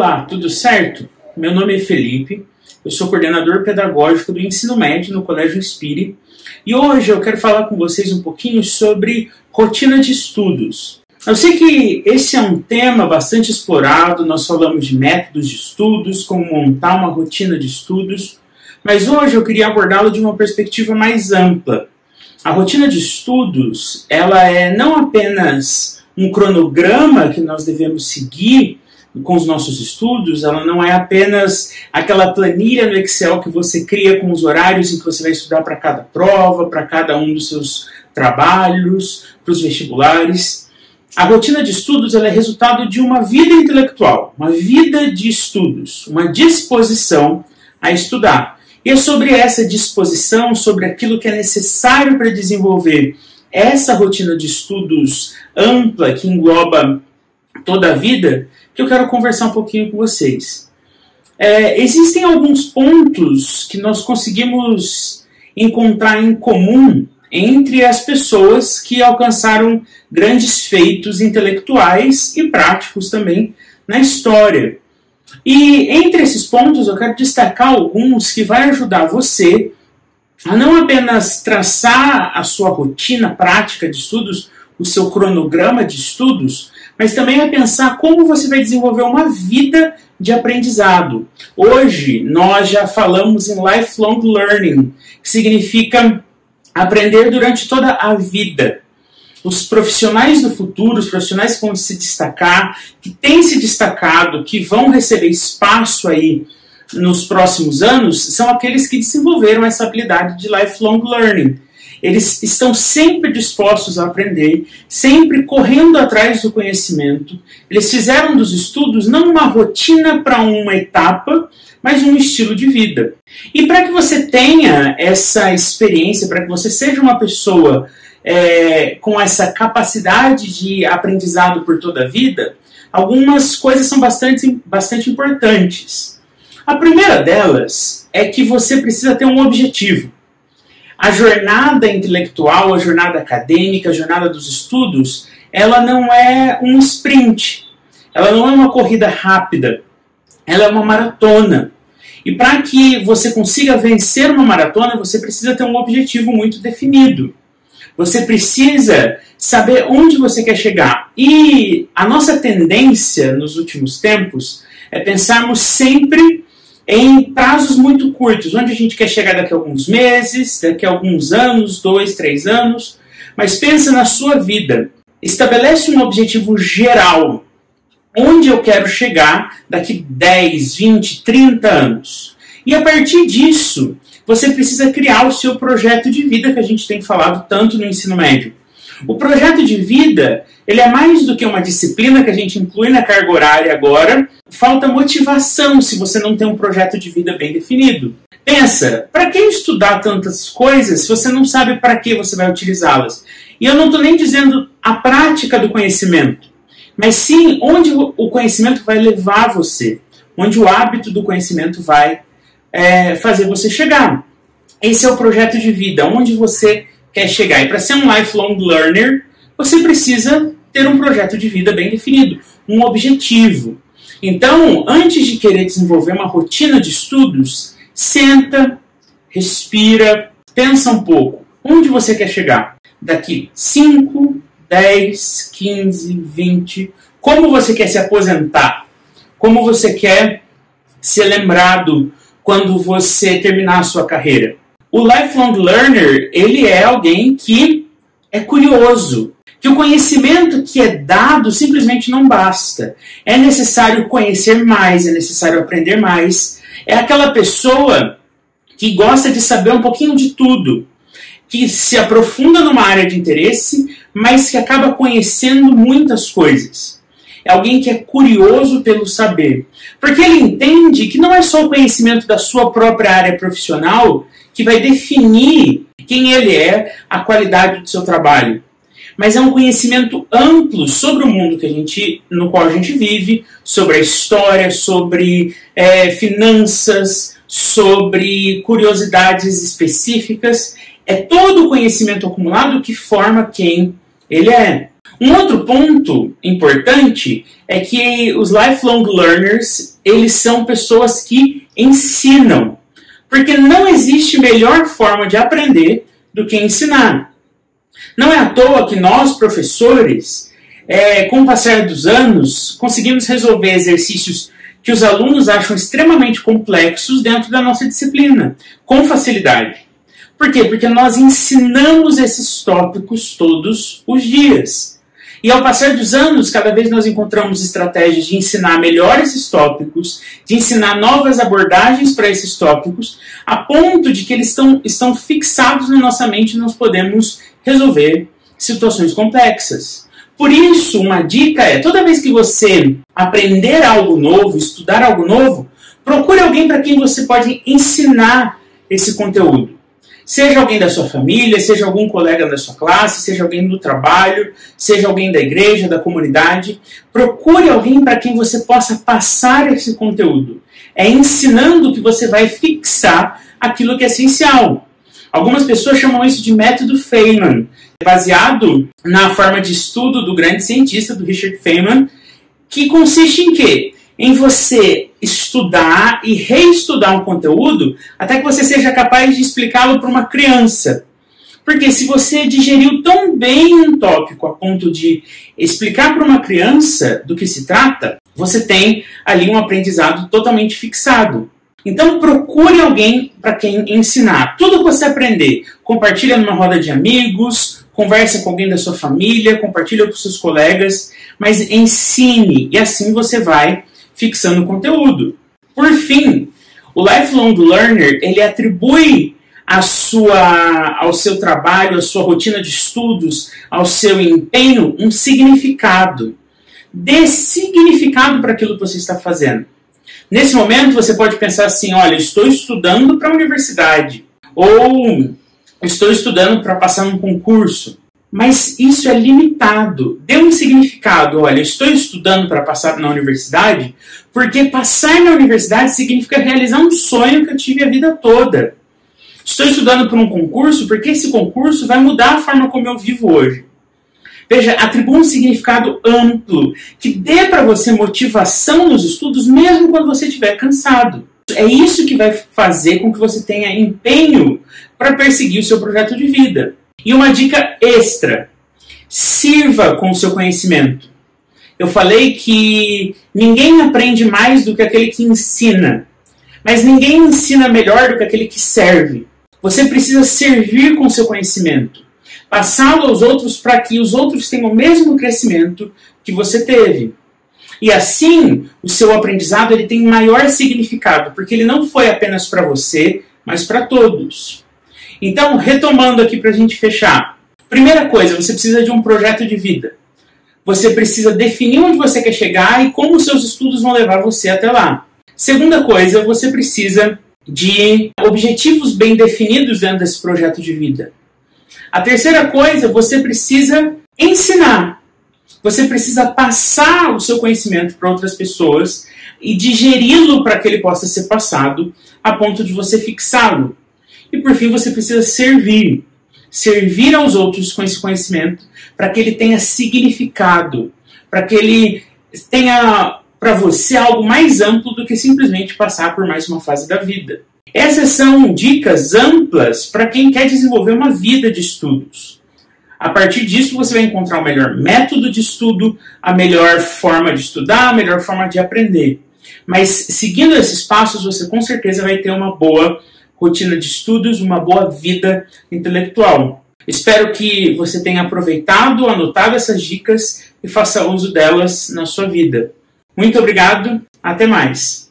Olá, tudo certo? Meu nome é Felipe, eu sou coordenador pedagógico do ensino médio no Colégio Inspire e hoje eu quero falar com vocês um pouquinho sobre rotina de estudos. Eu sei que esse é um tema bastante explorado, nós falamos de métodos de estudos, como montar uma rotina de estudos, mas hoje eu queria abordá-lo de uma perspectiva mais ampla. A rotina de estudos, ela é não apenas um cronograma que nós devemos seguir com os nossos estudos, ela não é apenas aquela planilha no Excel que você cria com os horários em que você vai estudar para cada prova, para cada um dos seus trabalhos, para os vestibulares. A rotina de estudos é resultado de uma vida intelectual, uma vida de estudos, uma disposição a estudar. E é sobre essa disposição, sobre aquilo que é necessário para desenvolver essa rotina de estudos ampla que engloba toda a vida, que eu quero conversar um pouquinho com vocês. É, existem alguns pontos que nós conseguimos encontrar em comum entre as pessoas que alcançaram grandes feitos intelectuais e práticos também na história. E entre esses pontos eu quero destacar alguns que vai ajudar você a não apenas traçar a sua rotina prática de estudos, o seu cronograma de estudos, mas também a pensar como você vai desenvolver uma vida de aprendizado. Hoje nós já falamos em lifelong learning, que significa aprender durante toda a vida. Os profissionais do futuro, os profissionais que vão se destacar, que têm se destacado, que vão receber espaço aí nos próximos anos, são aqueles que desenvolveram essa habilidade de lifelong learning. Eles estão sempre dispostos a aprender, sempre correndo atrás do conhecimento. Eles fizeram dos estudos não uma rotina para uma etapa, mas um estilo de vida. E para que você tenha essa experiência, para que você seja uma pessoa é, com essa capacidade de aprendizado por toda a vida, algumas coisas são bastante, bastante importantes. A primeira delas é que você precisa ter um objetivo. A jornada intelectual, a jornada acadêmica, a jornada dos estudos, ela não é um sprint, ela não é uma corrida rápida, ela é uma maratona. E para que você consiga vencer uma maratona, você precisa ter um objetivo muito definido. Você precisa saber onde você quer chegar. E a nossa tendência nos últimos tempos é pensarmos sempre em prazos muito curtos, onde a gente quer chegar daqui a alguns meses, daqui a alguns anos, dois, três anos, mas pensa na sua vida. Estabelece um objetivo geral. Onde eu quero chegar daqui 10, 20, 30 anos. E a partir disso, você precisa criar o seu projeto de vida que a gente tem falado tanto no ensino médio. O projeto de vida, ele é mais do que uma disciplina que a gente inclui na carga horária agora. Falta motivação se você não tem um projeto de vida bem definido. Pensa, para que estudar tantas coisas se você não sabe para que você vai utilizá-las? E eu não estou nem dizendo a prática do conhecimento, mas sim onde o conhecimento vai levar você, onde o hábito do conhecimento vai é, fazer você chegar. Esse é o projeto de vida, onde você quer chegar. E para ser um lifelong learner, você precisa ter um projeto de vida bem definido, um objetivo. Então, antes de querer desenvolver uma rotina de estudos, senta, respira, pensa um pouco. Onde você quer chegar? Daqui 5, 10, 15, 20. Como você quer se aposentar? Como você quer ser lembrado quando você terminar a sua carreira? O lifelong learner, ele é alguém que é curioso, que o conhecimento que é dado simplesmente não basta. É necessário conhecer mais, é necessário aprender mais. É aquela pessoa que gosta de saber um pouquinho de tudo, que se aprofunda numa área de interesse, mas que acaba conhecendo muitas coisas. É alguém que é curioso pelo saber, porque ele entende que não é só o conhecimento da sua própria área profissional que vai definir quem ele é, a qualidade do seu trabalho. Mas é um conhecimento amplo sobre o mundo que a gente, no qual a gente vive, sobre a história, sobre é, finanças, sobre curiosidades específicas. É todo o conhecimento acumulado que forma quem ele é. Um outro ponto importante é que os lifelong learners, eles são pessoas que ensinam. Porque não existe melhor forma de aprender do que ensinar. Não é à toa que nós, professores, é, com o passar dos anos, conseguimos resolver exercícios que os alunos acham extremamente complexos dentro da nossa disciplina, com facilidade. Por quê? Porque nós ensinamos esses tópicos todos os dias. E ao passar dos anos, cada vez nós encontramos estratégias de ensinar melhor esses tópicos, de ensinar novas abordagens para esses tópicos, a ponto de que eles estão, estão fixados na nossa mente e nós podemos resolver situações complexas. Por isso, uma dica é: toda vez que você aprender algo novo, estudar algo novo, procure alguém para quem você pode ensinar esse conteúdo. Seja alguém da sua família, seja algum colega da sua classe, seja alguém do trabalho, seja alguém da igreja, da comunidade. Procure alguém para quem você possa passar esse conteúdo. É ensinando que você vai fixar aquilo que é essencial. Algumas pessoas chamam isso de método Feynman, baseado na forma de estudo do grande cientista, do Richard Feynman, que consiste em quê? Em você estudar e reestudar um conteúdo até que você seja capaz de explicá-lo para uma criança. Porque se você digeriu tão bem um tópico a ponto de explicar para uma criança do que se trata, você tem ali um aprendizado totalmente fixado. Então procure alguém para quem ensinar. Tudo que você aprender, compartilha numa roda de amigos, conversa com alguém da sua família, compartilha com seus colegas, mas ensine e assim você vai fixando conteúdo. Por fim, o lifelong learner ele atribui a sua, ao seu trabalho, à sua rotina de estudos, ao seu empenho um significado. Dê significado para aquilo que você está fazendo. Nesse momento você pode pensar assim: olha, estou estudando para a universidade, ou estou estudando para passar num concurso. Mas isso é limitado. Dê um significado. Olha, estou estudando para passar na universidade, porque passar na universidade significa realizar um sonho que eu tive a vida toda. Estou estudando para um concurso porque esse concurso vai mudar a forma como eu vivo hoje. Veja, atribua um significado amplo, que dê para você motivação nos estudos, mesmo quando você estiver cansado. É isso que vai fazer com que você tenha empenho para perseguir o seu projeto de vida. E uma dica extra: sirva com o seu conhecimento. Eu falei que ninguém aprende mais do que aquele que ensina, mas ninguém ensina melhor do que aquele que serve. Você precisa servir com o seu conhecimento, passá-lo aos outros para que os outros tenham o mesmo crescimento que você teve. E assim, o seu aprendizado ele tem maior significado, porque ele não foi apenas para você, mas para todos. Então, retomando aqui para a gente fechar. Primeira coisa, você precisa de um projeto de vida. Você precisa definir onde você quer chegar e como os seus estudos vão levar você até lá. Segunda coisa, você precisa de objetivos bem definidos dentro desse projeto de vida. A terceira coisa, você precisa ensinar. Você precisa passar o seu conhecimento para outras pessoas e digeri-lo para que ele possa ser passado a ponto de você fixá-lo. E por fim, você precisa servir. Servir aos outros com esse conhecimento para que ele tenha significado, para que ele tenha para você algo mais amplo do que simplesmente passar por mais uma fase da vida. Essas são dicas amplas para quem quer desenvolver uma vida de estudos. A partir disso, você vai encontrar o melhor método de estudo, a melhor forma de estudar, a melhor forma de aprender. Mas seguindo esses passos, você com certeza vai ter uma boa rotina de estudos, uma boa vida intelectual. Espero que você tenha aproveitado, anotado essas dicas e faça uso delas na sua vida. Muito obrigado, até mais!